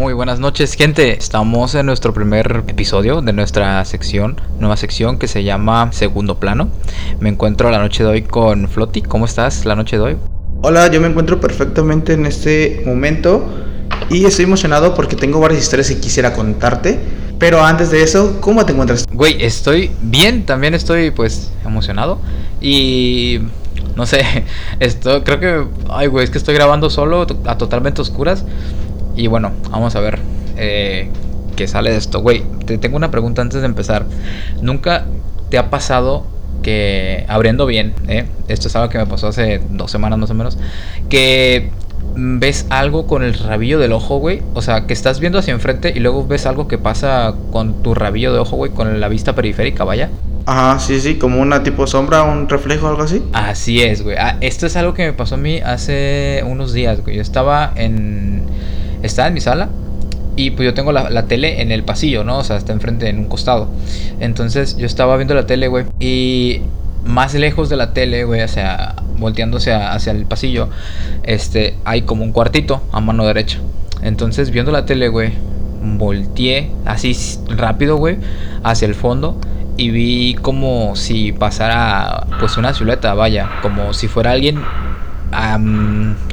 Muy buenas noches, gente. Estamos en nuestro primer episodio de nuestra sección, nueva sección que se llama Segundo Plano. Me encuentro la noche de hoy con Flotti. ¿Cómo estás la noche de hoy? Hola, yo me encuentro perfectamente en este momento y estoy emocionado porque tengo varias historias que quisiera contarte. Pero antes de eso, ¿cómo te encuentras? Güey, estoy bien, también estoy pues emocionado y no sé, esto creo que ay güey, es que estoy grabando solo a totalmente oscuras y bueno, vamos a ver eh, qué sale de esto. Güey, te tengo una pregunta antes de empezar. ¿Nunca te ha pasado que, abriendo bien, eh, esto es algo que me pasó hace dos semanas más o menos, que ves algo con el rabillo del ojo, güey. O sea, que estás viendo hacia enfrente y luego ves algo que pasa con tu rabillo de ojo, güey, con la vista periférica, vaya. Ajá, sí, sí, como una tipo sombra, un reflejo, algo así. Así es, güey. Ah, esto es algo que me pasó a mí hace unos días, güey. Yo estaba en está en mi sala y pues yo tengo la, tele en el pasillo, ¿no? O sea, está enfrente en un costado. Entonces yo estaba viendo la tele, güey, y más lejos de la tele, güey, hacia volteándose hacia el pasillo, este, hay como un cuartito a mano derecha. Entonces, viendo la tele, güey, volteé así rápido, güey, hacia el fondo y vi como si pasara pues una silueta, vaya, como si fuera alguien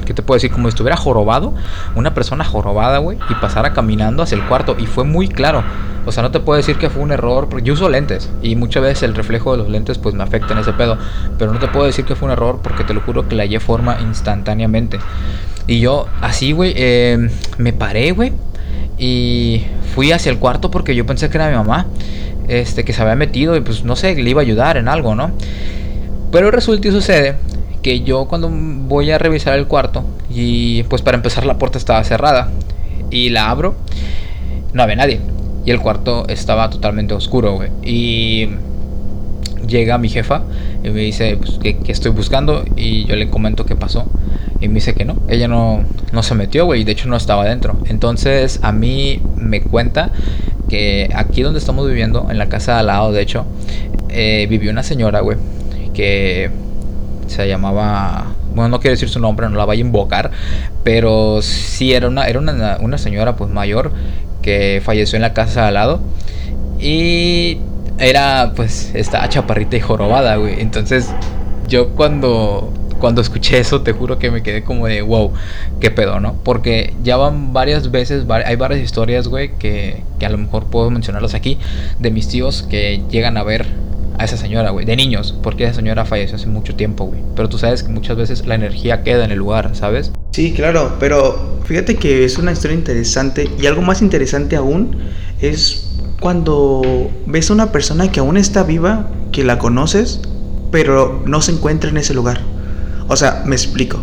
¿qué te puedo decir? Como si estuviera jorobado, una persona jorobada, güey, y pasara caminando hacia el cuarto. Y fue muy claro. O sea, no te puedo decir que fue un error, yo uso lentes y muchas veces el reflejo de los lentes pues me afecta en ese pedo. Pero no te puedo decir que fue un error porque te lo juro que le hallé forma instantáneamente. Y yo así, güey, em, me paré, güey, y fui hacia el cuarto porque yo pensé que era mi mamá, este, que se había metido y pues no sé, le iba a ayudar en algo, ¿no? Pero resulta y sucede que yo cuando voy a revisar el cuarto y pues para empezar la puerta estaba cerrada y la abro, no había nadie y el cuarto estaba totalmente oscuro, güey. Y llega mi jefa y me dice pues, que, estoy buscando y yo le comento qué pasó y me dice que no, ella no, no se metió, güey, y de hecho no estaba dentro. Entonces a mí me cuenta que aquí donde estamos viviendo, en la casa de al lado, de hecho, eh, vivió una señora, güey, que se llamaba, bueno, no quiero decir su nombre, no la vaya a invocar, pero sí era una, era una, una señora pues mayor que falleció en la casa al lado y era pues esta chaparrita y jorobada, güey. Entonces yo cuando cuando escuché eso, te juro que me quedé como de wow, qué pedo, ¿no? Porque ya van varias veces, hay varias historias, güey, que, que a lo mejor puedo mencionarlas aquí, de mis tíos que llegan a ver a esa señora, güey, de niños, porque esa señora falleció hace mucho tiempo, güey. Pero tú sabes que muchas veces la energía queda en el lugar, ¿sabes? Sí, claro, pero fíjate que es una historia interesante y algo más interesante aún es cuando ves a una persona que aún está viva, que la conoces, pero no se encuentra en ese lugar. O sea, me explico.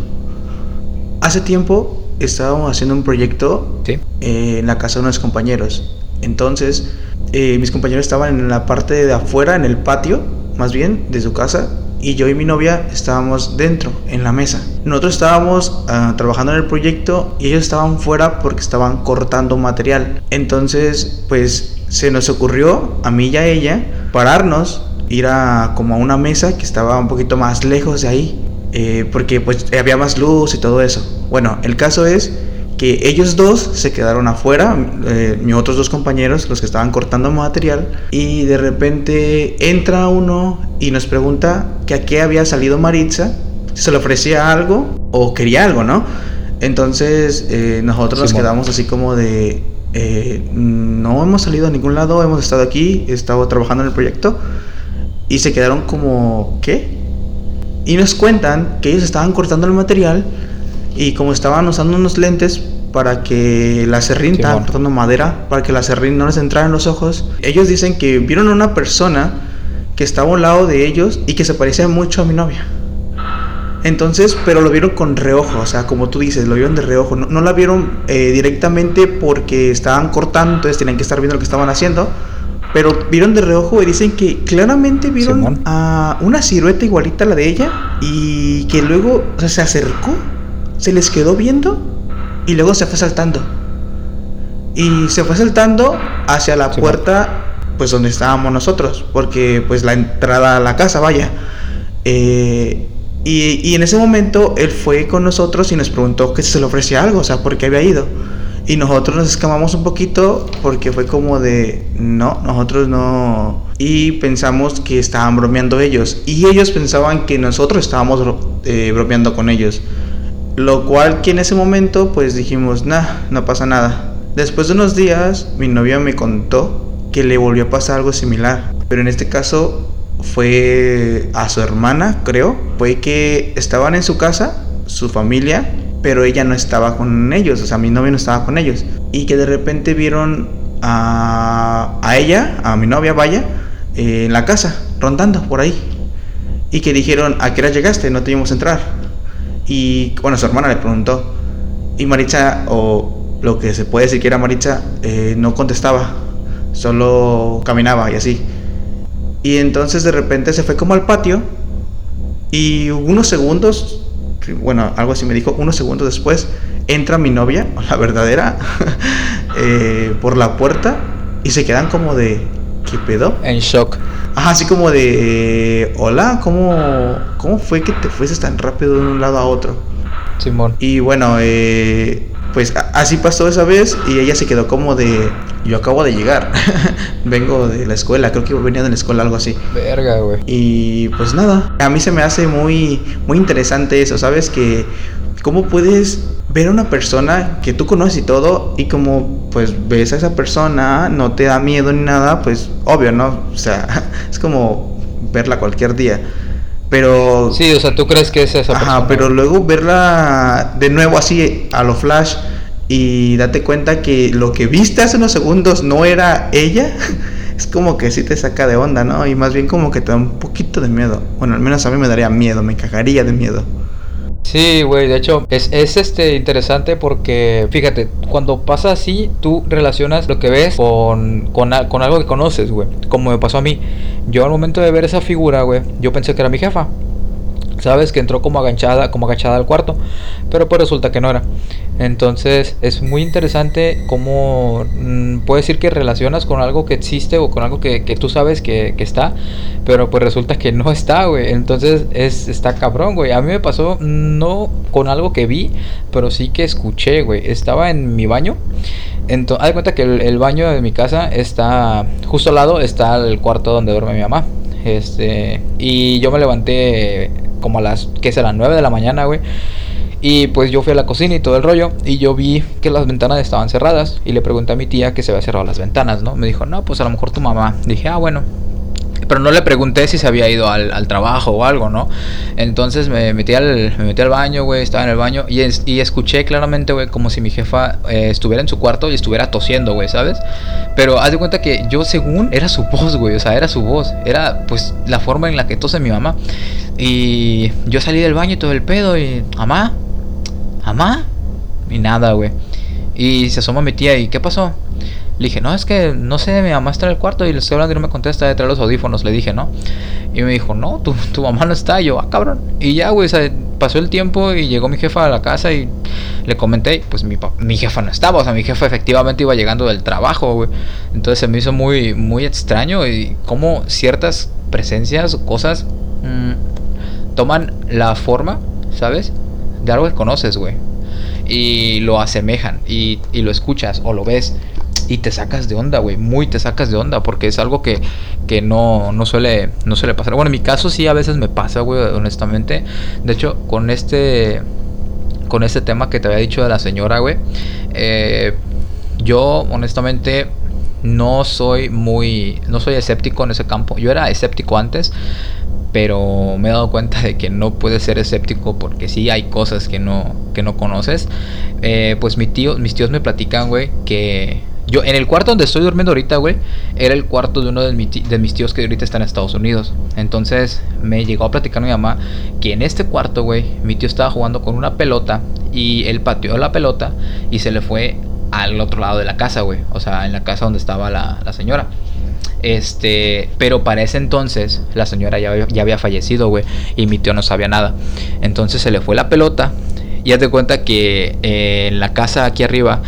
Hace tiempo estábamos haciendo un proyecto en la casa de unos compañeros. Entonces, eh, mis compañeros estaban en la parte de afuera, en el patio, más bien, de su casa, y yo y mi novia estábamos dentro, en la mesa. Nosotros estábamos ah, trabajando en el proyecto y ellos estaban fuera porque estaban cortando material. Entonces, pues se nos ocurrió, a mí y a ella, pararnos, ir a como a una mesa que estaba un poquito más lejos de ahí, eh, porque pues había más luz y todo eso. Bueno, el caso es que ellos dos se quedaron afuera, eh, mis otros dos compañeros, los que estaban cortando material, y de repente entra uno y nos pregunta que a qué había salido Maritza, si se le ofrecía algo o quería algo, ¿no? Entonces eh, nosotros nos quedamos así como de, eh, no hemos salido a ningún lado, hemos estado aquí, he estado trabajando en el proyecto, y se quedaron como, ¿qué? Y nos cuentan que ellos estaban cortando el material, y como estaban usando unos lentes para que la serrín, estaban cortando madera, para que la serrín no les entrara en los ojos, ellos dicen que vieron a una persona que estaba al lado de ellos y que se parecía mucho a mi novia. Entonces, pero lo vieron con reojo, o sea, como tú dices, lo vieron de reojo. No, la vieron eh, directamente porque estaban cortando, entonces tenían que estar viendo lo que estaban haciendo. Pero vieron de reojo y dicen que claramente vieron a una silueta igualita a la de ella y que luego o sea, se acercó se les quedó viendo y luego se fue saltando. Y se fue saltando hacia la puerta, pues donde estábamos nosotros, porque pues la entrada a la casa, vaya. Eh, y, y, en ese momento él fue con nosotros y nos preguntó que si se le ofrecía algo, o sea, por qué había ido. Y nosotros nos escamamos un poquito porque fue como de, no, nosotros no. Y pensamos que estaban bromeando ellos. Y ellos pensaban que nosotros estábamos eh, bromeando con ellos. Lo cual que en ese momento pues dijimos, nah, no pasa nada. Después de unos días mi novia me contó que le volvió a pasar algo similar. Pero en este caso fue a su hermana, creo. Fue que estaban en su casa, su familia, pero ella no estaba con ellos, o sea, mi novia no estaba con ellos. Y que de repente vieron a, a ella, a mi novia, vaya, en la casa, rondando por ahí. Y que dijeron, ¿a qué hora llegaste? No te íbamos a entrar. Y bueno, su hermana le preguntó. Y Maritza, o lo que se puede decir que era Maritza, eh, no contestaba, solo caminaba y así. Y entonces de repente se fue como al patio y unos segundos, bueno, algo así me dijo, unos segundos después entra mi novia, la verdadera, eh, por la puerta y se quedan como de, ¿qué pedo? En shock. Ajá, así como de, hola, ¿cómo, ¿cómo fue que te fuiste tan rápido de un lado a otro? Simón. Y bueno, eh, pues así pasó esa vez y ella se quedó como de, yo acabo de llegar, vengo de la escuela, creo que venía de la escuela, algo así. Verga, güey. Y pues nada, a mí se me hace muy, muy interesante eso, ¿sabes? Que cómo puedes ver a una persona que tú conoces y todo y como pues ves a esa persona, no te da miedo ni nada, pues obvio, ¿no? O sea, es como verla cualquier día. Pero. Sí, o sea, tú crees que es esa persona. Ajá, pero luego verla de nuevo así a lo flash y date cuenta que lo que viste hace unos segundos no era ella. Es como que sí te saca de onda, ¿no? Y más bien como que te da un poquito de miedo. Bueno, al menos a mí me daría miedo, me cagaría de miedo. Sí, güey, de hecho es, es, este interesante porque fíjate, cuando pasa así, tú relacionas lo que ves con, con, con algo que conoces, güey. Como me pasó a mí. Yo al momento de ver esa figura, güey, yo pensé que era mi jefa. ¿Sabes? Que entró como agachada, como agachada al cuarto. Pero pues resulta que no era. Entonces es muy interesante cómo mm, puedes decir que relacionas con algo que existe o con algo que, que tú sabes que, que, está. Pero pues resulta que no está, güey. Entonces es, está cabrón, güey. A mí me pasó no con algo que vi, pero sí que escuché, güey. Estaba en mi baño. Entonces, haz de cuenta que el, el baño de mi casa está justo al lado, está el cuarto donde duerme mi mamá. Este, y yo me levanté como a las, que serán 9 de la mañana, güey. Y pues yo fui a la cocina y todo el rollo. Y yo vi que las ventanas estaban cerradas. Y le pregunté a mi tía que se había cerrado las ventanas, ¿no? Me dijo, no, pues a lo mejor tu mamá. Dije, ah, bueno. Pero no le pregunté si se había ido al, trabajo o algo, ¿no? Entonces me metí al, me metí al baño, güey, estaba en el baño y escuché claramente, güey, como si mi jefa eh, estuviera en su cuarto y estuviera tosiendo, güey, ¿sabes? Pero haz de cuenta que yo según era su voz, güey, o sea, era su voz, era pues la forma en la que tose mi mamá. Y yo salí del baño y todo el pedo y, mamá, mamá, y nada, güey. Y se asoma mi tía y, ¿qué pasó? Le dije, no, es que no sé, mi mamá está en el cuarto y le estoy hablando y no me contesta detrás de los audífonos, le dije, ¿no? Y me dijo, no, tu, tu mamá no está. Y yo, ah, cabrón. Y ya, güey, pasó el tiempo y llegó mi jefa a la casa y le comenté, pues mi, mi jefa no estaba, o sea, mi jefa efectivamente iba llegando del trabajo, güey. Entonces se me hizo muy, muy extraño y cómo ciertas presencias o cosas mmm, toman la forma, ¿sabes? De algo que conoces, güey. Y lo asemejan y, y lo escuchas o lo ves y te sacas de onda, güey. Muy te sacas de onda porque es algo que, que no, no, suele, no suele pasar. Bueno, en mi caso sí a veces me pasa, güey, honestamente. De hecho, con este, con este tema que te había dicho de la señora, güey. Eh, yo, honestamente, no soy muy, no soy escéptico en ese campo. Yo era escéptico antes, pero me he dado cuenta de que no puedes ser escéptico porque sí hay cosas que no, que no conoces. Eh, pues mi tío, mis tíos me platican, güey, que yo, en el cuarto donde estoy durmiendo ahorita, güey, era el cuarto de uno de, de, mis tíos que ahorita está en Estados Unidos. Entonces me llegó a platicar mi mamá que en este cuarto, güey, mi tío estaba jugando con una pelota y él pateó la pelota y se le fue al otro lado de la casa, güey. O sea, en la casa donde estaba la, señora. Este, pero para ese entonces la señora ya, ya había fallecido, güey, y mi tío no sabía nada. Entonces se le fue la pelota y haz de cuenta que eh, en la casa aquí arriba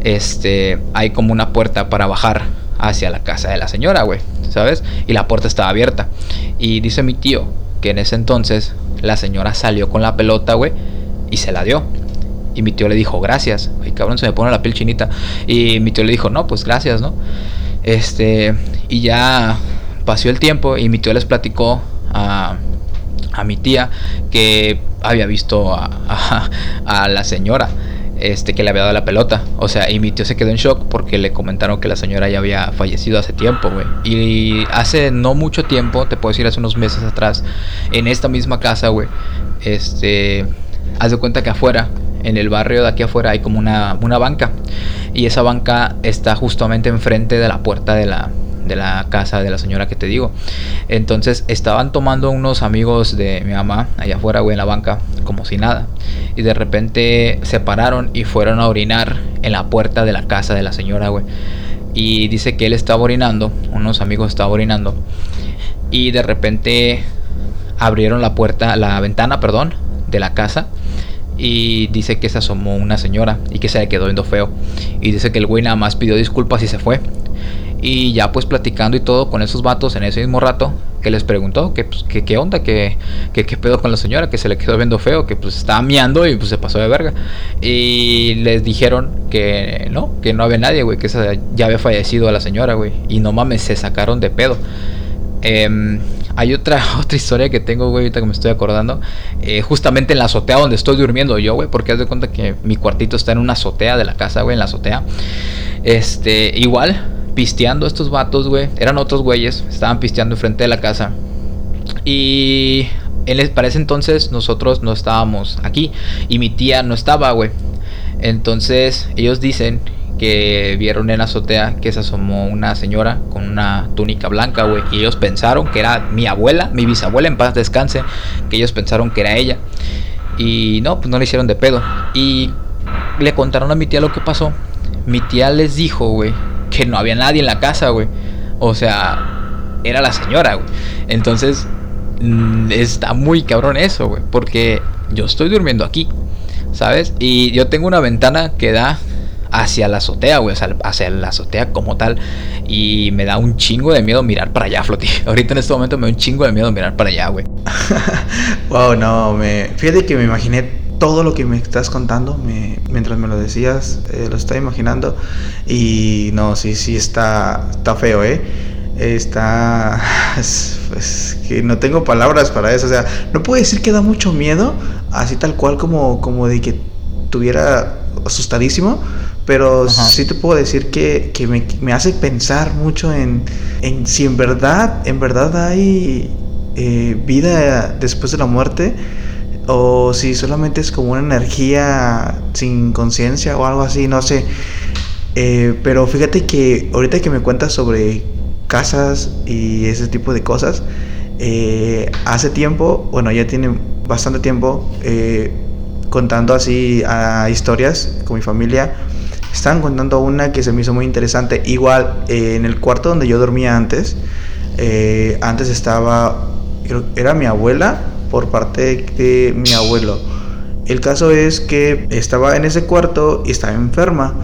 este, hay como una puerta para bajar hacia la casa de la señora, güey, ¿sabes? Y la puerta estaba abierta. Y dice mi tío que en ese entonces la señora salió con la pelota, güey, y se la dio. Y mi tío le dijo, gracias. Ay, cabrón, se me pone la piel chinita. Y mi tío le dijo, no, pues gracias, ¿no? Este, y ya pasó el tiempo y mi tío les platicó a, a mi tía que había visto a, a la señora este, que le había dado la pelota. O sea, y mi tío se quedó en shock porque le comentaron que la señora ya había fallecido hace tiempo, güey. Y hace no mucho tiempo, te puedo decir hace unos meses atrás, en esta misma casa, güey, este, haz de cuenta que afuera, en el barrio de aquí afuera, hay como una, una banca. Y esa banca está justamente enfrente de la puerta de la, de la casa de la señora que te digo. Entonces estaban tomando unos amigos de mi mamá allá afuera, güey, en la banca, como si nada. Y de repente se pararon y fueron a orinar en la puerta de la casa de la señora, güey. Y dice que él estaba orinando, unos amigos estaban orinando. Y de repente abrieron la puerta, la ventana, perdón, de la casa y dice que se asomó una señora y que se le quedó viendo feo. Y dice que el güey nada más pidió disculpas y se fue. Y ya pues platicando y todo con esos vatos en ese mismo rato, que les preguntó que, pues, qué onda, que, que qué pedo con la señora, que se le quedó viendo feo, que pues estaba miando y pues se pasó de verga. Y les dijeron que no, que no había nadie, güey, que esa, ya había fallecido a la señora, güey. Y no mames, se sacaron de pedo. Eh, hay otra, otra historia que tengo, güey, ahorita que me estoy acordando. Eh, justamente en la azotea donde estoy durmiendo yo, güey, porque haz de cuenta que mi cuartito está en una azotea de la casa, güey, en la azotea. Este, igual, pisteando estos vatos, güey. Eran otros güeyes, estaban pisteando enfrente de la casa. Y para ese entonces nosotros no estábamos aquí y mi tía no estaba, güey. Entonces ellos dicen que vieron en la azotea que se asomó una señora con una túnica blanca, güey. Y ellos pensaron que era mi abuela, mi bisabuela en paz descanse, que ellos pensaron que era ella. Y no, pues no le hicieron de pedo. Y le contaron a mi tía lo que pasó. Mi tía les dijo, güey, que no había nadie en la casa, güey. O sea, era la señora, güey. Entonces, mm, está muy cabrón eso, güey. Porque yo estoy durmiendo aquí, ¿sabes? Y yo tengo una ventana que da hacia la azotea, güey, hacia la azotea como tal. Y me da un chingo de miedo mirar para allá, Floti. Ahorita en este momento me da un chingo de miedo mirar para allá, güey. wow, no, me. Fíjate que me imaginé todo lo que me estás contando me, mientras me lo decías, eh, lo estaba imaginando. Y no, sí, sí, está, está feo, ¿eh? Está. Es, que no tengo palabras para eso. O sea, no puedo decir que da mucho miedo, así tal cual como, como de que tuviera asustadísimo. Pero sí te puedo decir que, que me, me, hace pensar mucho en, en, si en verdad, en verdad hay eh, vida después de la muerte o si solamente es como una energía sin conciencia o algo así, no sé. Eh, pero fíjate que ahorita que me cuentas sobre casas y ese tipo de cosas, eh, hace tiempo, bueno, ya tiene bastante tiempo, eh, contando así a historias con mi familia, estaban contando una que se me hizo muy interesante. Igual, en el cuarto donde yo dormía antes, antes estaba, era mi abuela por parte de mi abuelo. El caso es que estaba en ese cuarto y estaba enferma.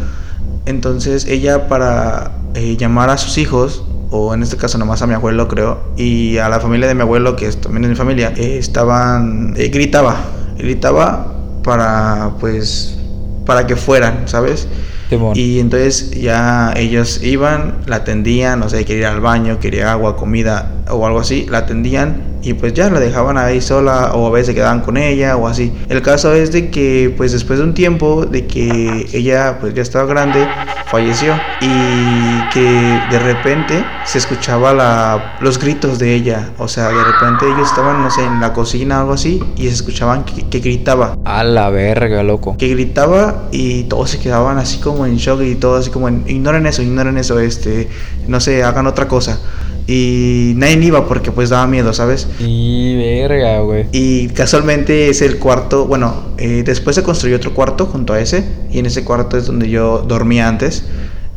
Entonces ella para eh, llamar a sus hijos, o en este caso nomás a mi abuelo creo, y a la familia de mi abuelo, que es, también es mi familia, eh, estaban, eh, gritaba, gritaba para pues, para que fueran, ¿sabes? Y entonces ya ellos iban, la atendían, o sea, quería ir al baño, quería agua, comida o algo así, la atendían y pues ya la dejaban ahí sola o a veces quedaban con ella o así. El caso es de que pues después de un tiempo de que ella pues ya estaba grande, falleció y que de repente se escuchaba la, los gritos de ella, o sea, de repente ellos estaban no sé en la cocina o algo así y se escuchaban que, gritaba. A la verga, loco. Que gritaba y todos se quedaban así como en shock y todo así como en, ignoren eso, ignoren eso, este, no sé, hagan otra cosa. Y nadie iba porque pues daba miedo, ¿sabes? Y verga, güey. Y casualmente es el cuarto, bueno, eh, después se construyó otro cuarto junto a ese. Y en ese cuarto es donde yo dormía antes.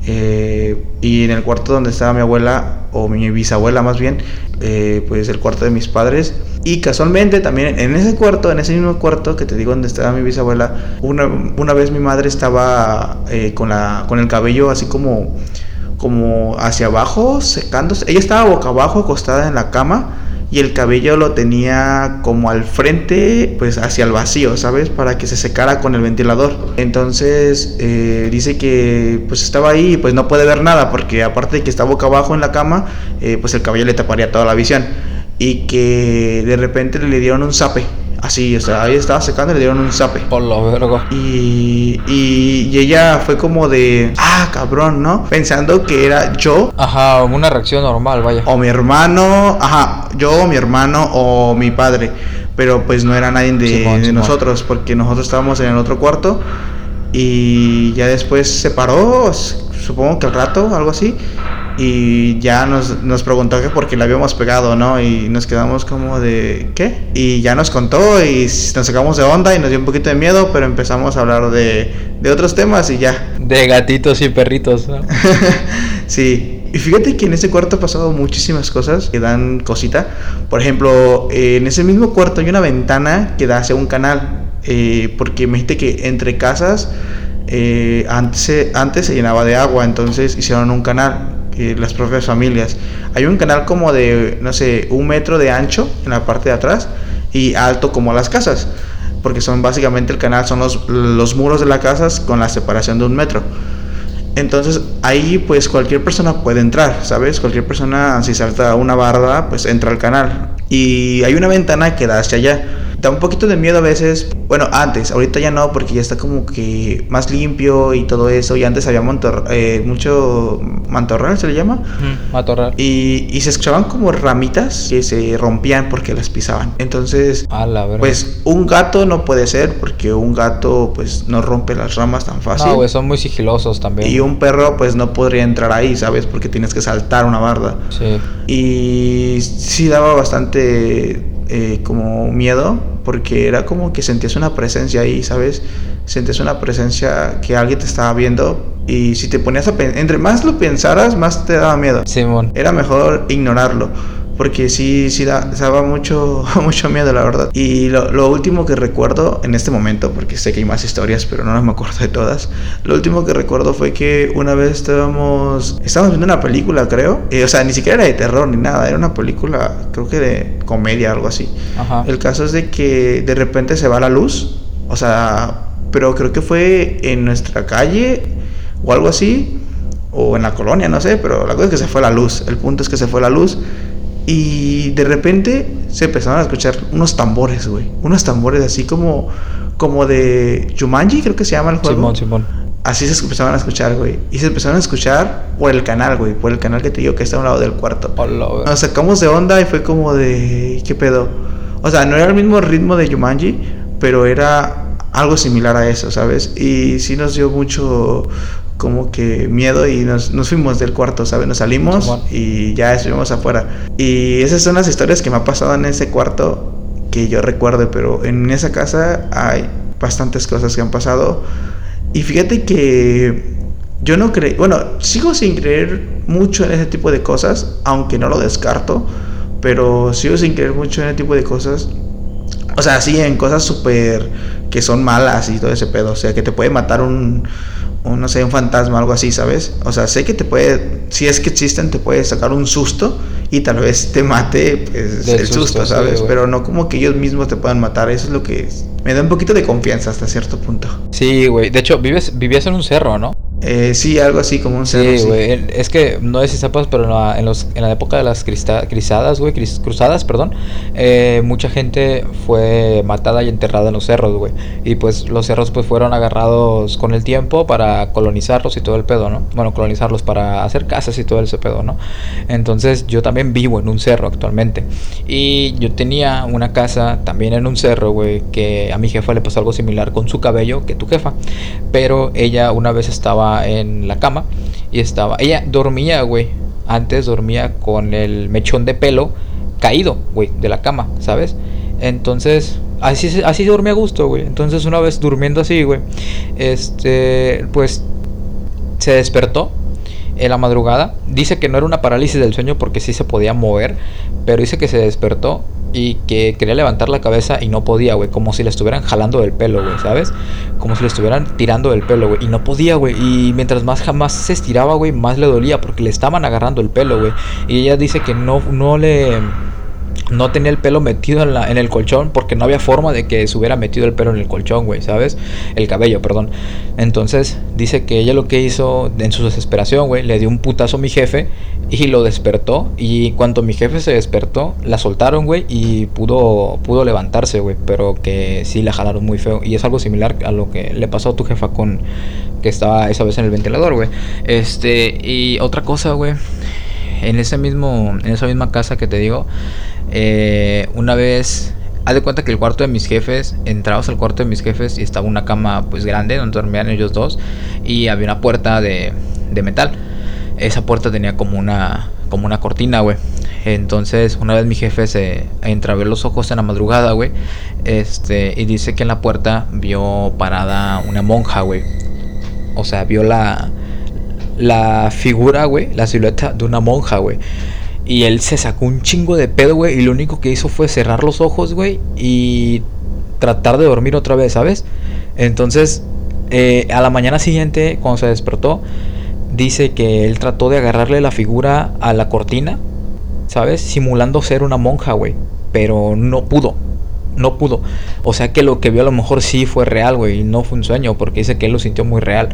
Eh, y en el cuarto donde estaba mi abuela, o mi bisabuela más bien, eh, pues el cuarto de mis padres. Y casualmente también en ese cuarto, en ese mismo cuarto que te digo donde estaba mi bisabuela, una, una vez mi madre estaba con, la, con el cabello así como como hacia abajo, secándose. Ella estaba boca abajo, acostada en la cama, y el cabello lo tenía como al frente, pues hacia el vacío, ¿sabes? Para que se secara con el ventilador. Entonces eh, dice que pues estaba ahí y pues no puede ver nada porque aparte de que está boca abajo en la cama, eh, pues el cabello le taparía toda la visión. Y que de repente le dieron un zape Así, o sea, ahí estaba secando y le dieron un zape. Por lo vergo. Y, y, y, ella fue como de, ah, cabrón, ¿no? Pensando que era yo. Ajá, una reacción normal, vaya. O mi hermano, ajá, yo, mi hermano o mi padre. Pero pues no era nadie de, de nosotros, porque nosotros estábamos en el otro cuarto. Y ya después se paró, supongo que al rato, algo así y ya nos, nos preguntó que por qué le habíamos pegado, ¿no? Y nos quedamos como de, ¿qué? Y ya nos contó y nos sacamos de onda y nos dio un poquito de miedo, pero empezamos a hablar de, de otros temas y ya. De gatitos y perritos, ¿no? sí. Y fíjate que en ese cuarto ha pasado muchísimas cosas que dan cosita. Por ejemplo, en ese mismo cuarto hay una ventana que da hacia un canal. Eh, porque me dijiste que entre casas eh, antes, antes se llenaba de agua, entonces hicieron un canal las propias familias. Hay un canal como de, no sé, un metro de ancho en la parte de atrás y alto como las casas, porque son básicamente el canal, son los, los muros de las casas con la separación de un metro. Entonces ahí pues cualquier persona puede entrar, ¿sabes? Cualquier persona si salta una barda pues entra al canal. Y hay una ventana que da hacia allá Da un poquito de miedo a veces. Bueno, antes, ahorita ya no, porque ya está como que más limpio y todo eso. Y antes había eh, mucho mantorral, se le llama. matorral. Y, y, se escuchaban como ramitas que se rompían porque las pisaban. Entonces, a la pues un gato no puede ser porque un gato pues no rompe las ramas tan fácil. No, son muy sigilosos también. Y un perro pues no podría entrar ahí, ¿sabes? Porque tienes que saltar una barda. Sí. Y sí daba bastante eh, como miedo, porque era como que sentías una presencia ahí, ¿sabes? Sentías una presencia que alguien te estaba viendo y si te ponías a pensar, entre más lo pensaras, más te daba miedo. Simón. Era mejor ignorarlo porque sí, sí da, daba mucho, mucho miedo, la verdad. Y lo, lo, último que recuerdo en este momento, porque sé que hay más historias, pero no me acuerdo de todas, lo último que recuerdo fue que una vez estábamos, estábamos viendo una película, creo, eh, o sea, ni siquiera era de terror ni nada, era una película, creo que de comedia, algo así. Ajá. El caso es de que de repente se va la luz, o sea, pero creo que fue en nuestra calle o algo así, o en la colonia, no sé, pero la cosa es que se fue la luz, el punto es que se fue la luz y de repente se empezaron a escuchar unos tambores, güey. Unos tambores así como, como de Jumanji, creo que se llama el juego. Simón, Simón. Así se empezaron a escuchar, güey. Y se empezaron a escuchar por el canal, güey. Por el canal que te digo que está a un lado del cuarto. Hola, Nos sacamos de onda y fue como de... ¿Qué pedo? O sea, no era el mismo ritmo de Jumanji, pero era algo similar a eso, ¿sabes? Y sí nos dio mucho como que miedo y nos, nos fuimos del cuarto, ¿sabes? Nos salimos y ya estuvimos afuera. Y esas son las historias que me ha pasado en ese cuarto que yo recuerdo, pero en esa casa hay bastantes cosas que han pasado. Y fíjate que yo no creo, bueno, sigo sin creer mucho en ese tipo de cosas, aunque no lo descarto, pero sigo sin creer mucho en ese tipo de cosas. O sea, sí, en cosas súper que son malas y todo ese pedo. O sea, que te puede matar un, no sé, un fantasma, algo así, ¿sabes? O sea, sé que te puede, si es que existen, te puede sacar un susto y tal vez te mate pues, el susto, ¿sabes? Pero no como que ellos mismos te puedan matar, eso es lo que me da un poquito de confianza hasta cierto punto. Sí, güey, de hecho, vives, vivías en un cerro, ¿no? Eh, sí, algo así como un cerro. Sí, güey. Es que no sé si sepas, pero en la, en los, en la época de las crisadas, güey, cruzadas, perdón, eh, mucha gente fue matada y enterrada en los cerros, güey. Y pues los cerros pues fueron agarrados con el tiempo para colonizarlos y todo el pedo, ¿no? Bueno, colonizarlos para hacer casas y todo ese pedo, ¿no? Entonces yo también vivo en un cerro actualmente. Y yo tenía una casa también en un cerro, güey, que a mi jefa le pasó algo similar con su cabello que tu jefa. Pero ella una vez estaba en la cama y estaba. Ella dormía, güey. Antes dormía con el mechón de pelo caído, güey, de la cama, ¿sabes? Entonces, así, así dormía a gusto, güey. Entonces, una vez durmiendo así, güey, este, pues se despertó en la madrugada. Dice que no era una parálisis del sueño porque sí se podía mover, pero dice que se despertó y que quería levantar la cabeza y no podía, güey. Como si le estuvieran jalando del pelo, güey, ¿sabes? Como si le estuvieran tirando del pelo, güey. Y no podía, güey. Y mientras más jamás se estiraba, güey, más le dolía porque le estaban agarrando el pelo, güey. Y ella dice que no, no le no tenía el pelo metido en, el colchón porque no había forma de que se hubiera metido el pelo en el colchón, güey, ¿sabes? El cabello, perdón. Entonces dice que ella lo que hizo en su desesperación, güey, le dio un putazo a mi jefe y lo despertó. Y cuando mi jefe se despertó, la soltaron, güey, y pudo, pudo levantarse, güey, pero que sí la jalaron muy feo. Y es algo similar a lo que le pasó a tu jefa con que estaba esa vez en el ventilador, güey. Este, y otra cosa, güey. En ese mismo, en esa misma casa que te digo, eh, una vez, haz de cuenta que el cuarto de mis jefes, entrabas al cuarto de mis jefes y estaba una cama pues grande donde dormían ellos dos y había una puerta de, de metal. Esa puerta tenía como una, como una cortina, güey. Entonces, una vez mi jefe se ver los ojos en la madrugada, güey. Este, y dice que en la puerta vio parada una monja, güey. O sea, vio la, la figura, güey, la silueta de una monja, güey. Y él se sacó un chingo de pedo, güey. Y lo único que hizo fue cerrar los ojos, güey. Y tratar de dormir otra vez, ¿sabes? Entonces, eh, a la mañana siguiente, cuando se despertó, dice que él trató de agarrarle la figura a la cortina, ¿sabes? Simulando ser una monja, güey. Pero no pudo. No pudo. O sea que lo que vio a lo mejor sí fue real, güey. Y no fue un sueño, porque dice que él lo sintió muy real.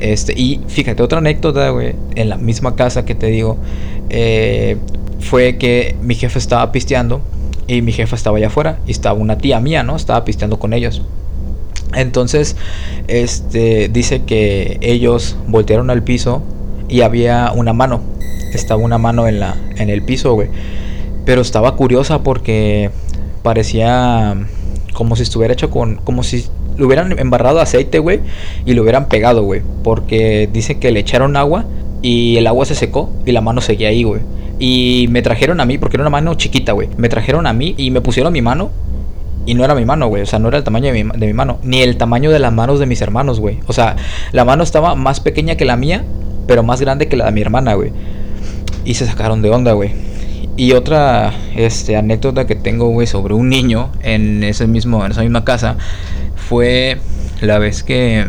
Este, y fíjate, otra anécdota, güey, en la misma casa que te digo, eh, fue que mi jefe estaba pisteando y mi jefa estaba allá afuera y estaba una tía mía, ¿no? Estaba pisteando con ellos. Entonces, este, dice que ellos voltearon al piso y había una mano. Estaba una mano en, la, en el piso, güey. Pero estaba curiosa porque parecía como si estuviera hecho con, como si lo hubieran embarrado aceite, güey, y lo hubieran pegado, güey. Porque dice que le echaron agua y el agua se secó y la mano seguía ahí, güey. Y me trajeron a mí, porque era una mano chiquita, güey. Me trajeron a mí y me pusieron mi mano. Y no era mi mano, güey. O sea, no era el tamaño de mi, de mi mano. Ni el tamaño de las manos de mis hermanos, güey. O sea, la mano estaba más pequeña que la mía, pero más grande que la de mi hermana, güey. Y se sacaron de onda, güey. Y otra este, anécdota que tengo, güey, sobre un niño en, ese mismo, en esa misma casa fue la vez que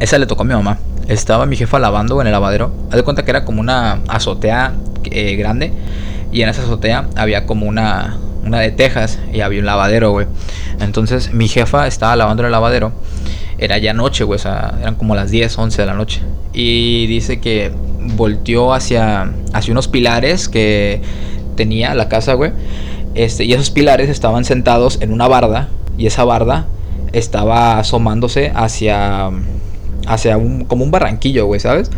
esa le tocó a mi mamá. Estaba mi jefa lavando en el lavadero. Haz de cuenta que era como una azotea eh, grande. Y en esa azotea había como una, una de tejas y había un lavadero, güey. Entonces mi jefa estaba lavando en el lavadero. Era ya noche, güey. O sea, eran como las 10, 11 de la noche. Y dice que volteó hacia, hacia unos pilares que tenía la casa, güey. Este, y esos pilares estaban sentados en una barda. Y esa barda estaba asomándose hacia hacia un como un barranquillo, güey, ¿sabes?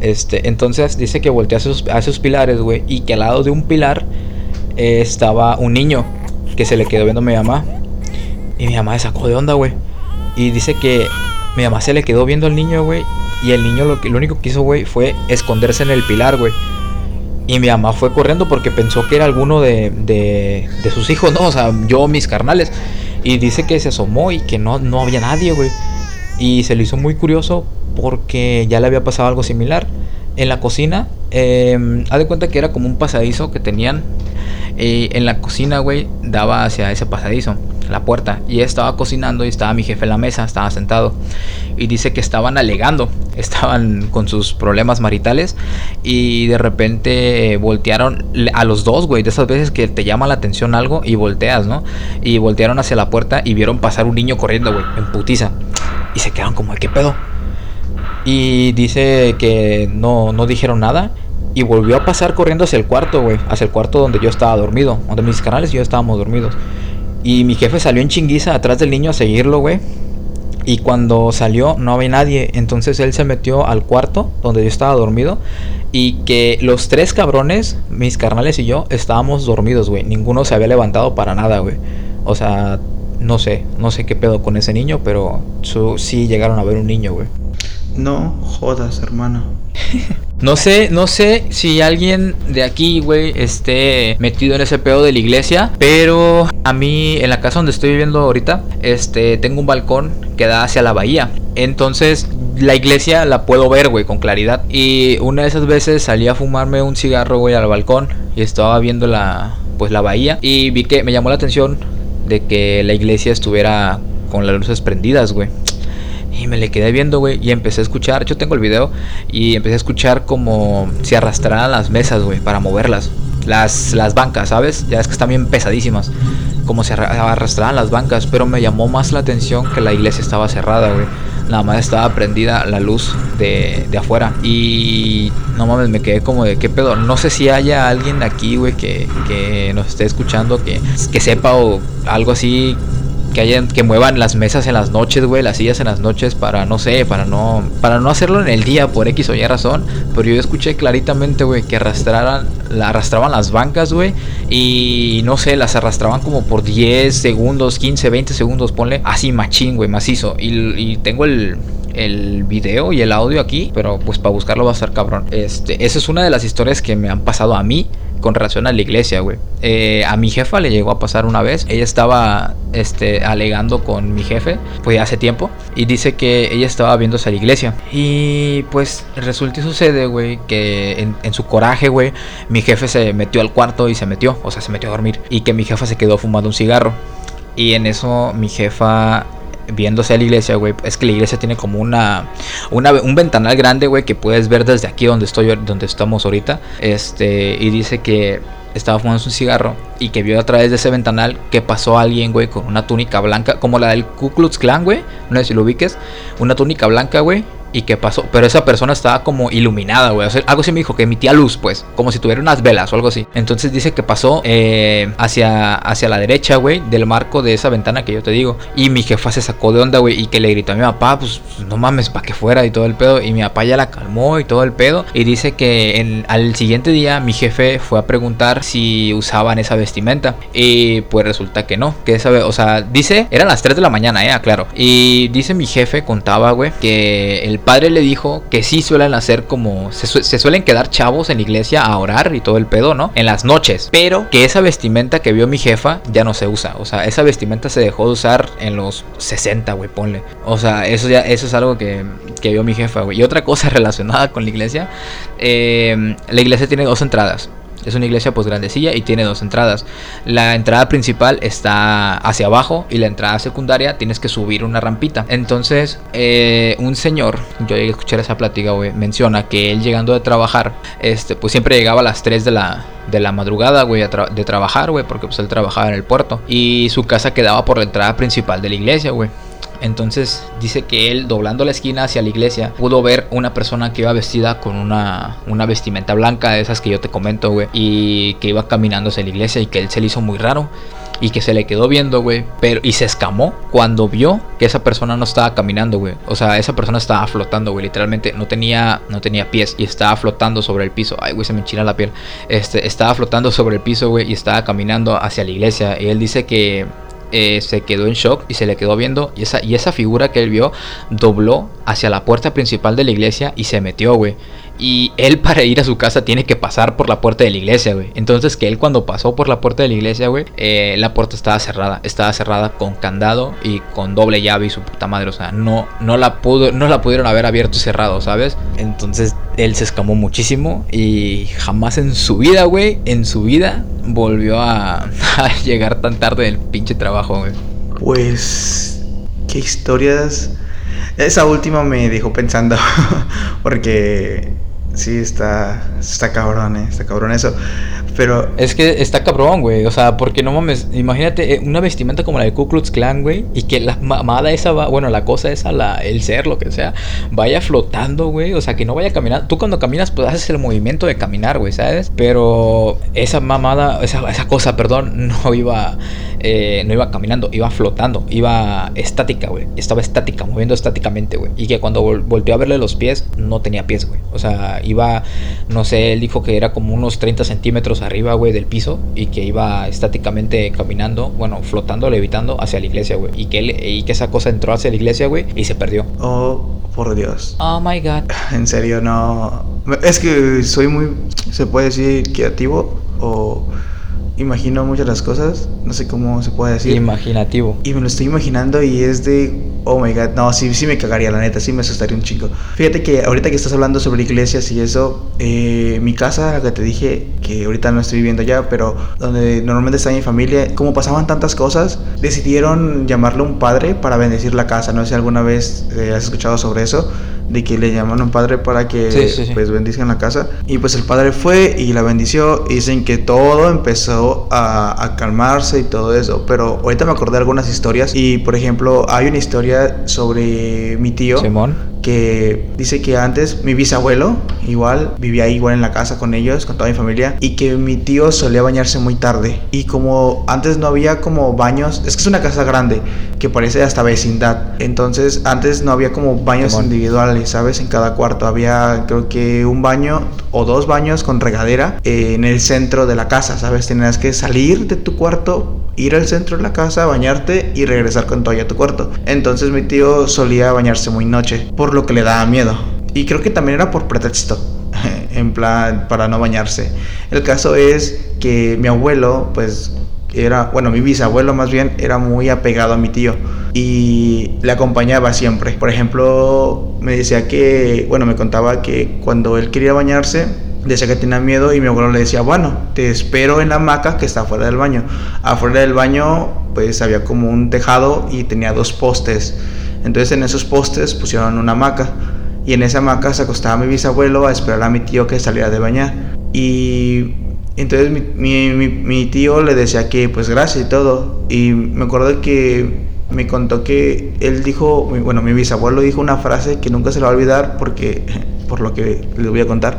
Este, entonces dice que voltea a esos, pilares, güey, y que al lado de un pilar eh, estaba un niño que se le quedó viendo a mi mamá. Y mi mamá se sacó de onda, güey. Y dice que mi mamá se le quedó viendo al niño, güey. Y el niño lo, que, lo único que hizo, güey, fue esconderse en el pilar, güey. Y mi mamá fue corriendo porque pensó que era alguno de, de, de sus hijos, ¿no? O sea, yo, mis carnales. Y dice que se asomó y que no, no había nadie, güey. Y se le hizo muy curioso porque ya le había pasado algo similar. En la cocina, eh, haz de cuenta que era como un pasadizo que tenían. Eh, en la cocina, güey, daba hacia ese pasadizo, la puerta. Y estaba cocinando y estaba mi jefe en la mesa, estaba sentado. Y dice que estaban alegando, estaban con sus problemas maritales. Y de repente voltearon a los dos, güey, de esas veces que te llama la atención algo y volteas, ¿no? Y voltearon hacia la puerta y vieron pasar un niño corriendo, güey, en putiza. Y se quedaron como, ¿qué pedo? Y dice que no, no dijeron nada. Y volvió a pasar corriendo hacia el cuarto, güey. Hacia el cuarto donde yo estaba dormido. Donde mis canales y yo estábamos dormidos. Y mi jefe salió en chinguiza atrás del niño a seguirlo, güey. Y cuando salió no había nadie. Entonces él se metió al cuarto donde yo estaba dormido. Y que los tres cabrones, mis carnales y yo, estábamos dormidos, güey. Ninguno se había levantado para nada, güey. O sea, no sé, no sé qué pedo con ese niño, pero sí llegaron a ver un niño, güey. No jodas, hermano. no sé, no sé si alguien de aquí, güey, esté metido en ese pedo de la iglesia, pero a mí en la casa donde estoy viviendo ahorita, este, tengo un balcón que da hacia la bahía. Entonces, la iglesia la puedo ver, güey, con claridad. Y una de esas veces salí a fumarme un cigarro, güey, al balcón y estaba viendo la pues la bahía y vi que me llamó la atención de que la iglesia estuviera con las luces prendidas, güey. Y me le quedé viendo, güey. Y empecé a escuchar. Yo tengo el video. Y empecé a escuchar como si arrastraran las mesas, güey, para moverlas. Las, las bancas, ¿sabes? Ya es que están bien pesadísimas. Como si arrastraran las bancas. Pero me llamó más la atención que la iglesia estaba cerrada, güey. Nada más estaba prendida la luz de, de afuera. Y no mames, me quedé como de qué pedo. No sé si haya alguien aquí, güey, que, que nos esté escuchando, que, que sepa o algo así que hayan que muevan las mesas en las noches, güey, las sillas en las noches para no sé, para no para no hacerlo en el día por X o Y razón, pero yo escuché claritamente, güey, que arrastraran la arrastraban las bancas, güey, y no sé, las arrastraban como por 10 segundos, 15, 20 segundos, ponle así machín, güey, macizo. Y, y tengo el el video y el audio aquí, pero pues para buscarlo va a ser cabrón. Este, esa es una de las historias que me han pasado a mí con relación a la iglesia, güey. Eh, a mi jefa le llegó a pasar una vez. Ella estaba este, alegando con mi jefe, pues hace tiempo, y dice que ella estaba viéndose a la iglesia. Y pues resulta y sucede, güey, que en, en, su coraje, güey, mi jefe se metió al cuarto y se metió, o sea, se metió a dormir. Y que mi jefa se quedó fumando un cigarro. Y en eso mi jefa viéndose a la iglesia, güey, es que la iglesia tiene como una, una un ventanal grande, güey, que puedes ver desde aquí donde estoy, donde estamos ahorita. Este, y dice que estaba fumando un cigarro y que vio a través de ese ventanal que pasó alguien, güey, con una túnica blanca, como la del Ku Klux Klan, güey, no sé si lo ubiques, una túnica blanca, güey, y qué pasó. Pero esa persona estaba como iluminada, güey. O sea, algo así me dijo, que emitía luz, pues. Como si tuviera unas velas o algo así. Entonces dice que pasó eh, hacia, hacia la derecha, güey, del marco de esa ventana que yo te digo. Y mi jefa se sacó de onda, güey. Y que le gritó a mi papá, pues no mames, para que fuera y todo el pedo. Y mi papá ya la calmó y todo el pedo. Y dice que al siguiente día mi jefe fue a preguntar si usaban esa vestimenta. Y pues resulta que no. Que esa, o sea, dice, eran las 3 de la mañana, eh, claro. Y dice mi jefe, contaba, güey, que el padre le dijo que sí suelen hacer como. Se, se, suelen quedar chavos en la iglesia a orar y todo el pedo, ¿no? En las noches. Pero que esa vestimenta que vio mi jefa ya no se usa. O sea, esa vestimenta se dejó de usar en los 60, güey, ponle. O sea, eso ya eso es algo que, que vio mi jefa, güey. Y otra cosa relacionada con la iglesia. Eh, la iglesia tiene dos entradas. Es una iglesia pues grandecilla y tiene dos entradas. La entrada principal está hacia abajo y la entrada secundaria tienes que subir una rampita. Entonces, eh, un señor, yo llegué a escuchar esa plática, güey, menciona que él llegando de trabajar, este, pues siempre llegaba a las 3 de la, de la madrugada, güey, de trabajar, güey, porque pues él trabajaba en el puerto. Y su casa quedaba por la entrada principal de la iglesia, güey. Entonces dice que él, doblando la esquina hacia la iglesia, pudo ver una persona que iba vestida con una, una vestimenta blanca, de esas que yo te comento, güey, y que iba caminando hacia la iglesia y que él se le hizo muy raro y que se le quedó viendo, güey, pero y se escamó cuando vio que esa persona no estaba caminando, güey. O sea, esa persona estaba flotando, güey, literalmente no tenía no tenía pies y estaba flotando sobre el piso. Ay, güey, se me enchina la piel. Este estaba flotando sobre el piso, güey, y estaba caminando hacia la iglesia y él dice que eh, se quedó en shock y se le quedó viendo. Y esa, y esa figura que él vio dobló hacia la puerta principal de la iglesia y se metió, güey. Y él para ir a su casa tiene que pasar por la puerta de la iglesia, güey. Entonces que él cuando pasó por la puerta de la iglesia, güey, eh, la puerta estaba cerrada. Estaba cerrada con candado y con doble llave y su puta madre. O sea, no, no, la, pudo, no la pudieron haber abierto y cerrado, ¿sabes? Entonces él se escamó muchísimo y jamás en su vida, güey, en su vida volvió a, a llegar tan tarde del pinche trabajo, güey. Pues, qué historias. Esa última me dejó pensando, porque sí, está, está cabrón, eh, está cabrón eso. Pero. Es que está cabrón, güey. O sea, porque no mames. Imagínate eh, una vestimenta como la de Ku Klux Klan, güey. Y que la mamada esa va. Bueno, la cosa esa, la, el ser, lo que sea. Vaya flotando, güey. O sea, que no vaya caminando. Tú cuando caminas, pues haces el movimiento de caminar, güey, ¿sabes? Pero esa mamada, esa, esa cosa, perdón, no iba. Eh, no iba caminando, iba flotando. Iba estática, güey. Estaba estática, moviendo estáticamente, güey. Y que cuando vol volteó a verle los pies, no tenía pies, güey. O sea, iba. No sé, él dijo que era como unos 30 centímetros arriba, güey, del piso y que iba estáticamente caminando, bueno, flotando, levitando hacia la iglesia, güey. Y que, él, y que esa cosa entró hacia la iglesia, güey, y se perdió. Oh, por Dios. Oh my god. En serio, no. Es que soy muy, se puede decir, creativo o imagino muchas las cosas, no sé cómo se puede decir. Imaginativo. Y me lo estoy imaginando y es de, oh my god, no, sí, sí me cagaría, la neta, sí me asustaría un chingo. Fíjate que ahorita que estás hablando sobre iglesias y eso, eh, mi casa, la que te dije, que ahorita no estoy viviendo ya, pero donde normalmente está mi familia, como pasaban tantas cosas, decidieron llamarle un padre para bendecir la casa. No sé si alguna vez eh, has escuchado sobre eso de que le llaman a un padre para que pues bendizcan la casa. Y pues el padre fue y la bendició. Y dicen que todo empezó a, a, calmarse y todo eso. Pero ahorita me acordé de algunas historias. Y por ejemplo hay una historia sobre mi tío. Simón que dice que antes mi bisabuelo igual vivía igual en la casa con ellos, con toda mi familia, y que mi tío solía bañarse muy tarde. Y como antes no había como baños, es que es una casa grande, que parece hasta vecindad. Entonces antes no había como baños individuales, ¿sabes? En cada cuarto había creo que un baño o dos baños con regadera en el centro de la casa, ¿sabes? Tenías que salir de tu cuarto ir al centro de la casa, bañarte y regresar con toalla a tu cuarto. Entonces mi tío solía bañarse muy noche, por lo que le daba miedo. Y creo que también era por pretexto, en plan para no bañarse. El caso es que mi abuelo, pues era, bueno, mi bisabuelo más bien, era muy apegado a mi tío y le acompañaba siempre. Por ejemplo, me decía que, bueno, me contaba que cuando él quería bañarse, decía que tenía miedo y mi abuelo le decía, bueno, te espero en la hamaca que está afuera del baño. Afuera del baño pues había como un tejado y tenía dos postes. Entonces en esos postes pusieron una hamaca y en esa hamaca se acostaba mi bisabuelo a esperar a mi tío que saliera de bañar. Y entonces mi, mi, mi, tío le decía que pues gracias y todo. Y me acuerdo que me contó que él dijo, bueno, mi bisabuelo dijo una frase que nunca se la va a olvidar porque, por lo que le voy a contar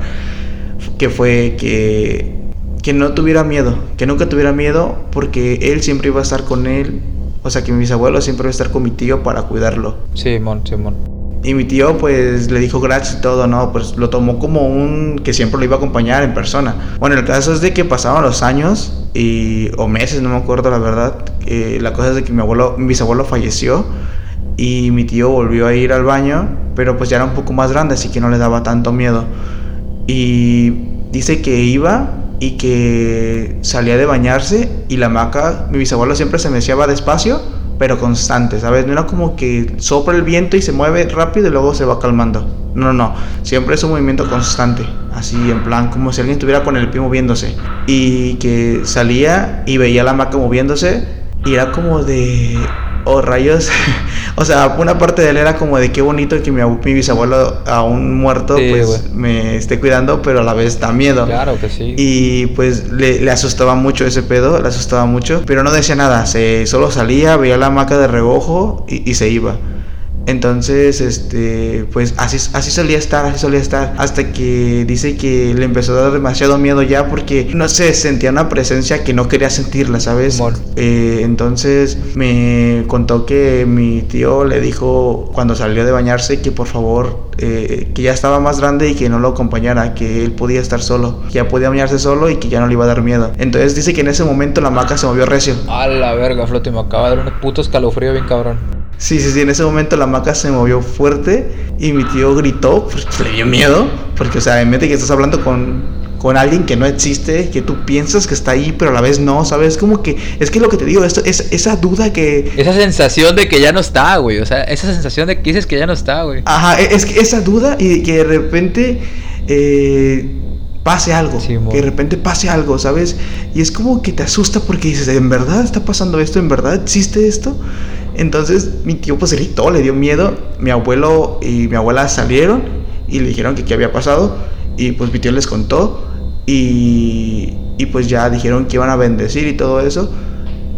que fue que, que no tuviera miedo, que nunca tuviera miedo porque él siempre iba a estar con él, o sea que mis abuelos siempre iba a estar con mi tío para cuidarlo. Simón, Simón. Y mi tío pues le dijo gracias y todo, ¿no? Pues lo tomó como un que siempre lo iba a acompañar en persona. Bueno, el caso es de que pasaron los años y, o meses, no me acuerdo la verdad. la cosa es de que mi abuelo, mi bisabuelo falleció y mi tío volvió a ir al baño, pero pues ya era un poco más grande, así que no le daba tanto miedo. Y dice que iba y que salía de bañarse y la maca, mi bisabuelo siempre se me decía va despacio, pero constante, ¿sabes? No era como que sopla el viento y se mueve rápido y luego se va calmando. No, no, siempre es un movimiento constante, así en plan como si alguien estuviera con el pie moviéndose. Y que salía y veía la maca moviéndose y era como de oh rayos. o sea, una parte de él era como de qué bonito que mi, mi bisabuelo aún muerto pues me esté cuidando, pero a la vez da miedo. Claro que sí. Y pues le, asustaba mucho ese pedo, le asustaba mucho, pero no decía nada, se solo salía, veía la hamaca de regojo y se iba. Entonces, este, pues así, así solía estar, así solía estar, hasta que dice que le empezó a dar demasiado miedo ya porque, no sé, sentía una presencia que no quería sentirla, ¿sabes? Eh, entonces me contó que mi tío le dijo cuando salió de bañarse que por favor, eh, que ya estaba más grande y que no lo acompañara, que él podía estar solo, que ya podía bañarse solo y que ya no le iba a dar miedo. Entonces dice que en ese momento la maca se movió recio. A la verga, flote, me acaba de dar un puto escalofrío bien cabrón. Sí, sí, sí, en ese momento la maca se movió fuerte y mi tío gritó porque le dio miedo, porque o sea, en que estás hablando con, con alguien que no existe, que tú piensas que está ahí, pero a la vez no, ¿sabes? Como que, es que lo que te digo, esto, es, esa duda que... Esa sensación de que ya no está, güey, o sea, esa sensación de que dices que ya no está, güey. Ajá, e, es que esa duda y que de repente... Eh, pase algo, que de repente pase algo, ¿sabes? Y es como que te asusta porque dices, ¿en verdad está pasando esto? ¿En verdad existe esto? Entonces mi tío pues gritó, le dio miedo. Mi abuelo y mi abuela salieron y le dijeron que qué había pasado. Y pues mi tío les contó. Y, y pues ya dijeron que iban a bendecir y todo eso.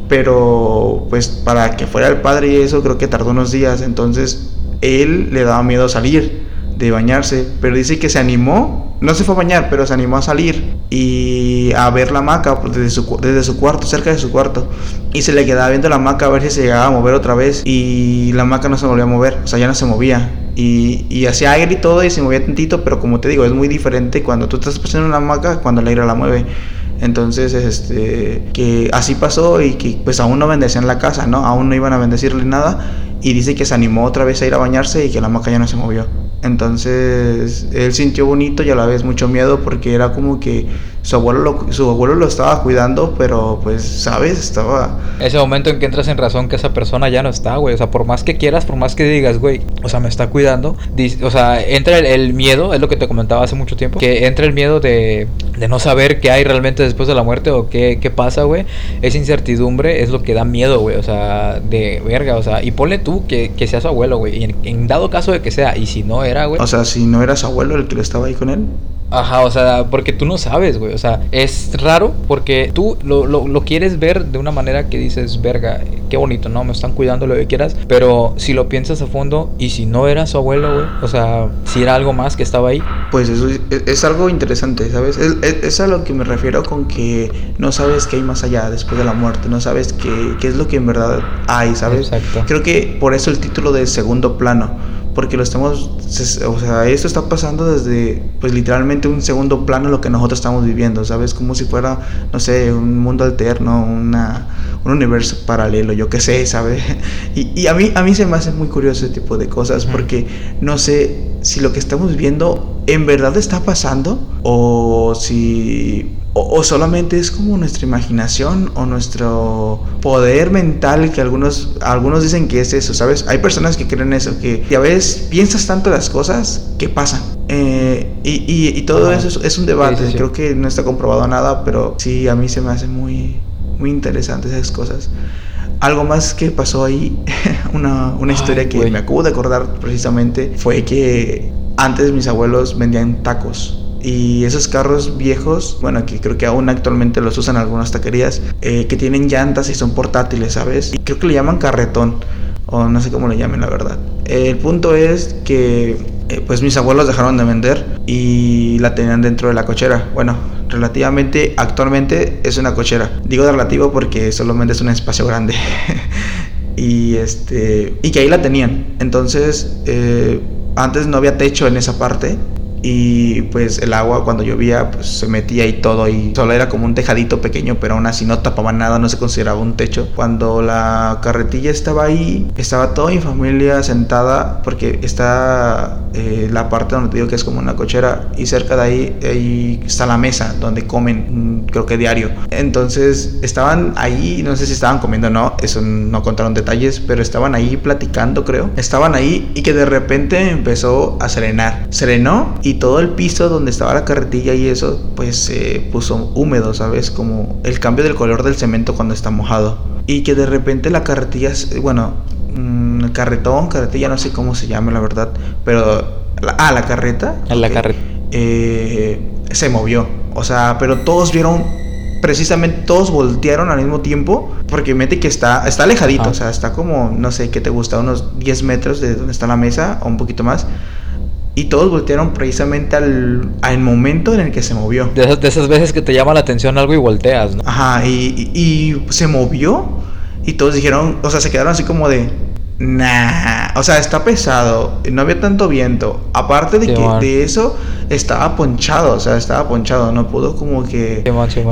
Pero pues para que fuera el padre y eso creo que tardó unos días. Entonces él le daba miedo salir de bañarse. Pero dice que se animó no se fue a bañar, pero se animó a salir y a ver la hamaca desde su, desde su cuarto, cerca de su cuarto. Y se le quedaba viendo la hamaca a ver si se llegaba a mover otra vez. Y la hamaca no se volvió a mover, o sea, ya no se movía. Y, y hacía aire y todo y se movía tantito, pero como te digo, es muy diferente cuando tú estás pasando una hamaca cuando el aire la mueve. Entonces, este, que así pasó y que pues aún no bendecían la casa, ¿no? Aún no iban a bendecirle nada. Y dice que se animó otra vez a ir a bañarse y que la hamaca ya no se movió. Entonces él sintió bonito y a la vez mucho miedo porque era como que su abuelo lo, su abuelo lo estaba cuidando, pero pues, ¿sabes? Estaba... Ese momento en que entras en razón que esa persona ya no está, güey. O sea, por más que quieras, por más que digas, güey, o sea, me está cuidando. O sea, entra el, miedo, es lo que te comentaba hace mucho tiempo, que entra el miedo de, de no saber qué hay realmente después de la muerte o qué, qué pasa, güey. Esa incertidumbre es lo que da miedo, güey. O sea, de verga, o sea, y ponle tú que, que sea su abuelo, güey. Y en, dado caso de que sea, y si no era, güey. O sea, si no era su abuelo el que estaba ahí con él. Ajá, o sea, porque tú no sabes, güey. O sea, es raro porque tú lo, lo, lo, quieres ver de una manera que dices, verga, qué bonito, ¿no? Me están cuidando lo que quieras. Pero si lo piensas a fondo y si no era su abuelo, güey, o sea, si era algo más que estaba ahí. Pues eso es, algo interesante, ¿sabes? Es, a lo que me refiero con que no sabes qué hay más allá después de la muerte, no sabes qué, qué es lo que en verdad hay, ¿sabes? Exacto. Creo que por eso el título de segundo plano porque lo estamos, o sea, esto está pasando desde, pues literalmente un segundo plano lo que nosotros estamos viviendo, ¿sabes? Como si fuera, no sé, un mundo alterno, una, un universo paralelo, yo qué sé, ¿sabes? Y, y, a, mí, a mí se me hace muy curioso ese tipo de cosas, porque no sé si lo que estamos viendo en verdad está pasando o si o, solamente es como nuestra imaginación o nuestro poder mental que algunos, algunos dicen que es eso, ¿sabes? Hay personas que creen eso, que a veces piensas tanto las cosas que pasan. Eh, y, y, todo eso es, un debate, creo que no está comprobado nada, pero sí, a mí se me hace muy, muy interesante esas cosas. Algo más que pasó ahí, una, una historia que me acabo de acordar precisamente, fue que antes mis abuelos vendían tacos y esos carros viejos, bueno, que creo que aún actualmente los usan algunas taquerías, eh, que tienen llantas y son portátiles, ¿sabes? Y creo que le llaman carretón, o no sé cómo le llamen, la verdad. el punto es que, eh, pues mis abuelos dejaron de vender y la tenían dentro de la cochera. Bueno, relativamente, actualmente es una cochera. Digo relativo porque solamente es un espacio grande. y este y que ahí la tenían. Entonces, eh, antes no había techo en esa parte y pues el agua cuando llovía pues se metía y todo y solo era como un tejadito pequeño pero aún así no tapaba nada no se consideraba un techo. Cuando la carretilla estaba ahí estaba toda mi familia sentada porque está eh, la parte donde te digo que es como una cochera y cerca de ahí, ahí está la mesa donde comen mm, creo que diario. Entonces estaban ahí no sé si estaban comiendo o no eso no contaron detalles pero estaban ahí platicando creo. Estaban ahí y que de repente empezó a serenar. Serenó y todo el piso donde estaba la carretilla y eso, pues se puso húmedo, ¿sabes? Como el cambio del color del cemento cuando está mojado. Y que de repente la carretilla, bueno, mm, carretón, carretilla, no sé cómo se llama la verdad, pero... ah, la carreta. La carreta. Eh, se movió. O sea, pero todos vieron precisamente todos voltearon al mismo tiempo porque mete que está está alejadito, ah. o sea, está como no sé qué te gusta, unos 10 metros de donde está la mesa o un poquito más. Y todos voltearon precisamente al, al momento en el que se movió. De esas, de esas, veces que te llama la atención algo y volteas, ¿no? Ajá, y, y, se movió y todos dijeron, o sea, se quedaron así como de, nah, o sea, está pesado, no había tanto viento. Aparte de que de eso estaba ponchado, o sea, estaba ponchado, no pudo como que,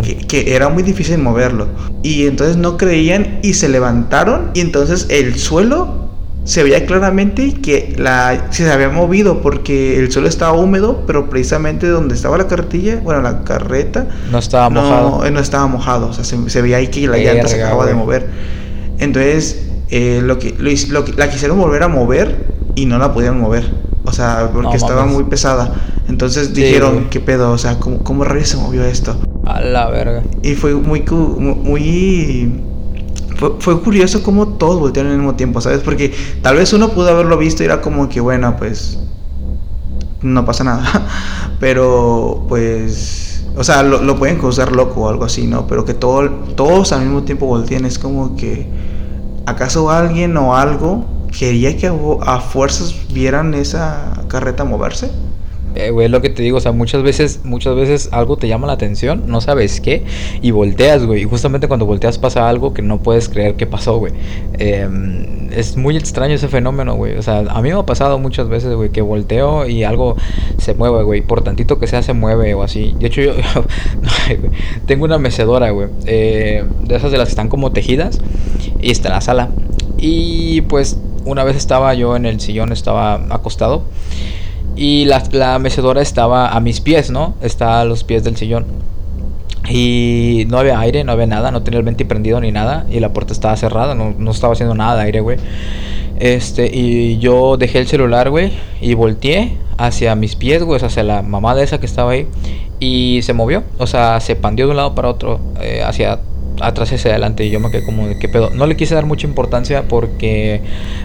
que, que era muy difícil moverlo. Y entonces no creían y se levantaron y entonces el suelo se veía claramente que la, se había movido porque el suelo estaba húmedo, pero precisamente donde estaba la carretilla, bueno, la carreta, no estaba mojado. No, estaba mojado, o sea, se, veía ahí que la llanta se acababa de mover. Entonces, eh, lo, que, lo, la quisieron volver a mover y no la podían mover, o sea, porque estaba muy pesada. Entonces dijeron, ¿qué pedo? O sea, ¿cómo, cómo se movió esto? A la verga. Y fue muy, muy fue, curioso cómo todos voltearon al mismo tiempo, ¿sabes? Porque tal vez uno pudo haberlo visto y era como que, bueno, pues no pasa nada. Pero pues, o sea, lo, pueden causar loco o algo así, ¿no? Pero que todo, todos al mismo tiempo volteen es como que, ¿acaso alguien o algo quería que a fuerzas vieran esa carreta moverse? Eh, güey, lo que te digo, o sea, muchas veces, muchas veces algo te llama la atención, no sabes qué, y volteas, güey, y justamente cuando volteas pasa algo que no puedes creer que pasó, güey. Em, es muy extraño ese fenómeno, güey, o sea, a mí me ha pasado muchas veces, güey, que volteo y algo se mueve, güey, por tantito que sea se mueve o así. De hecho, yo, tengo una mecedora, güey, eh, de esas de las que están como tejidas, y está en la sala. Y pues una vez estaba yo en el sillón, estaba acostado. Y la, la, mecedora estaba a mis pies, ¿no? Está a los pies del sillón. Y no había aire, no había nada, no tenía el venti prendido ni nada. Y la puerta estaba cerrada, no, no estaba haciendo nada de aire, güey. Este, y yo dejé el celular, güey, y volteé hacia mis pies, güey, hacia la mamá esa que estaba ahí. Y se movió, o sea, se pandió de un lado para otro, eh, hacia atrás y hacia adelante y yo me quedé como de qué pedo. No le quise dar mucha importancia porque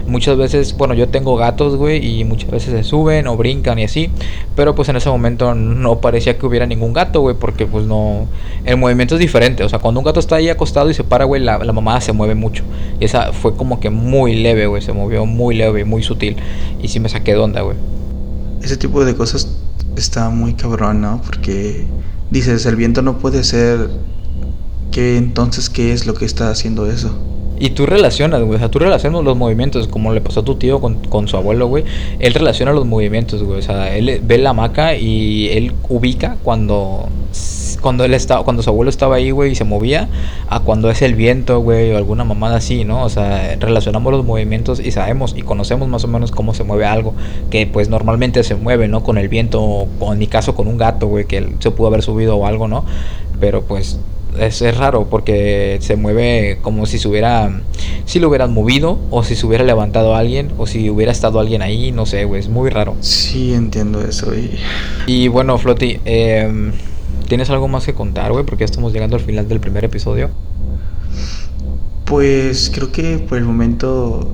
muchas veces, bueno, yo tengo gatos, güey, y muchas veces se suben o brincan y así, pero pues en ese momento no parecía que hubiera ningún gato, güey, porque pues no, el movimiento es diferente, o sea, cuando un gato está ahí acostado y se para, güey, la, la mamá se mueve mucho. Y esa fue como que muy leve, güey, se movió muy leve, muy sutil y sí me saqué de onda, güey. Ese tipo de cosas está muy cabrón, ¿no? Porque dices, el viento no puede ser ¿Qué entonces qué es lo que está haciendo eso? Y tú relacionas, güey, o sea, tú relacionas los movimientos, como le pasó a tu tío con, con, su abuelo, güey. Él relaciona los movimientos, güey. O sea, él ve la hamaca y él ubica cuando cuando él estaba, cuando su abuelo estaba ahí, güey, y se movía, a cuando es el viento, güey, o alguna mamada así, ¿no? O sea, relacionamos los movimientos y sabemos y conocemos más o menos cómo se mueve algo, que pues normalmente se mueve, ¿no? Con el viento, o en mi caso con un gato, güey, que se pudo haber subido o algo, ¿no? Pero pues es, es, raro porque se mueve como si se hubiera, si lo hubieran movido o si se hubiera levantado alguien o si hubiera estado alguien ahí, no sé, güey, es muy raro. Sí, entiendo eso. Y, y bueno, Floti, eh, ¿tienes algo más que contar, güey? Porque ya estamos llegando al final del primer episodio. Pues creo que por el momento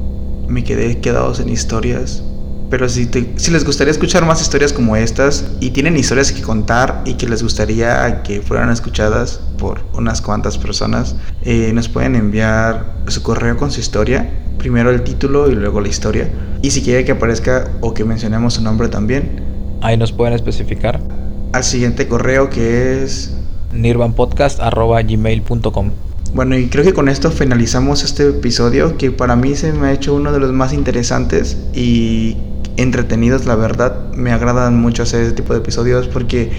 me quedé quedados en historias pero si, te, si les gustaría escuchar más historias como estas y tienen historias que contar y que les gustaría que fueran escuchadas por unas cuantas personas, eh, nos pueden enviar su correo con su historia. Primero el título y luego la historia. Y si quiere que aparezca o que mencionemos su nombre también. Ahí nos pueden especificar. Al siguiente correo que es... nirvanpodcast.gmail.com bueno, y creo que con esto finalizamos este episodio que para mí se me ha hecho uno de los más interesantes y entretenidos, la verdad. Me agradan mucho hacer este tipo de episodios porque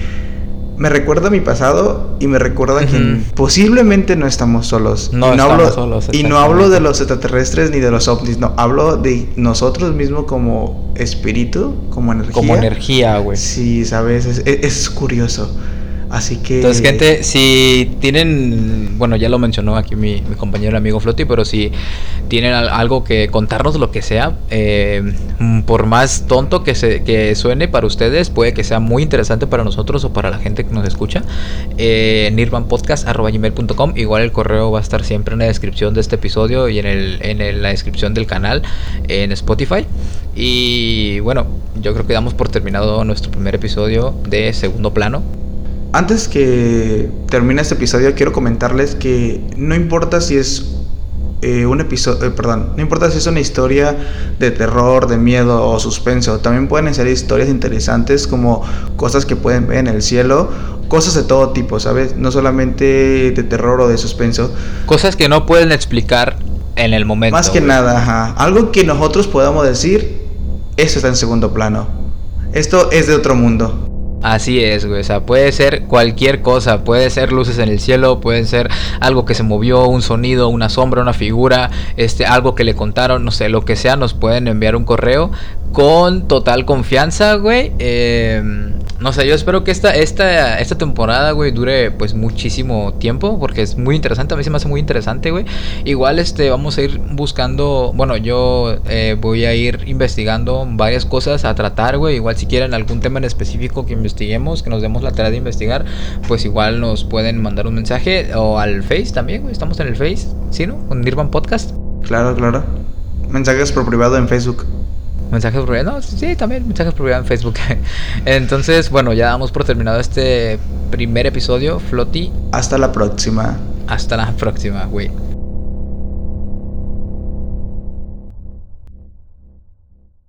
me recuerda a mi pasado y me recuerda que posiblemente no estamos solos. No, y no estamos hablo, solos. Y no hablo de los extraterrestres ni de los ovnis, no, hablo de nosotros mismos como espíritu, como energía. Como energía, güey. Sí, sabes, es, es, es curioso. Entonces, gente, si tienen. Bueno, ya lo mencionó aquí mi, mi compañero amigo Floti, pero si tienen algo que contarnos, lo que sea, eh, por más tonto que, se, que suene para ustedes, puede que sea muy interesante para nosotros o para la gente que nos escucha. Eh, nirvanpodcast.com. Igual el correo va a estar siempre en la descripción de este episodio y en el, la descripción del canal en Spotify. Y bueno, yo creo que damos por terminado nuestro primer episodio de segundo plano. Antes que termine este episodio, quiero comentarles que no importa si es eh, un episodio, eh, perdón, no importa si es una historia de terror, de miedo o suspenso, también pueden ser historias interesantes como cosas que pueden ver en el cielo, cosas de todo tipo, ¿sabes? No solamente de terror o de suspenso. Cosas que no pueden explicar en el momento. Más que nada, ajá. Algo que nosotros podamos decir, eso está en segundo plano. Esto es de otro mundo. Así es, güey. O sea, puede ser cualquier cosa. Puede ser luces en el cielo, puede ser algo que se movió, un sonido, una sombra, una figura, este, algo que le contaron, no sé, lo que sea. Nos pueden enviar un correo con total confianza, güey. Eh, no sé, yo espero que esta, esta, esta temporada, güey, dure pues muchísimo tiempo. Porque es muy interesante. A mí se me hace muy interesante, güey. Igual, este, vamos a ir buscando. Bueno, yo eh, voy a ir investigando varias cosas a tratar, güey. Igual si quieren algún tema en específico que investiguemos, que nos demos la tarea de investigar, pues igual nos pueden mandar un mensaje o al Face también, güey. Estamos en el Face, ¿sí, no? Con Nirvan Podcast. Claro, claro. Mensajes por privado en Facebook. Mensajes por privado, no, sí, también mensajes por privado en Facebook. Entonces, bueno, ya damos por terminado este primer episodio, Floti. Hasta la próxima. Hasta la próxima, güey.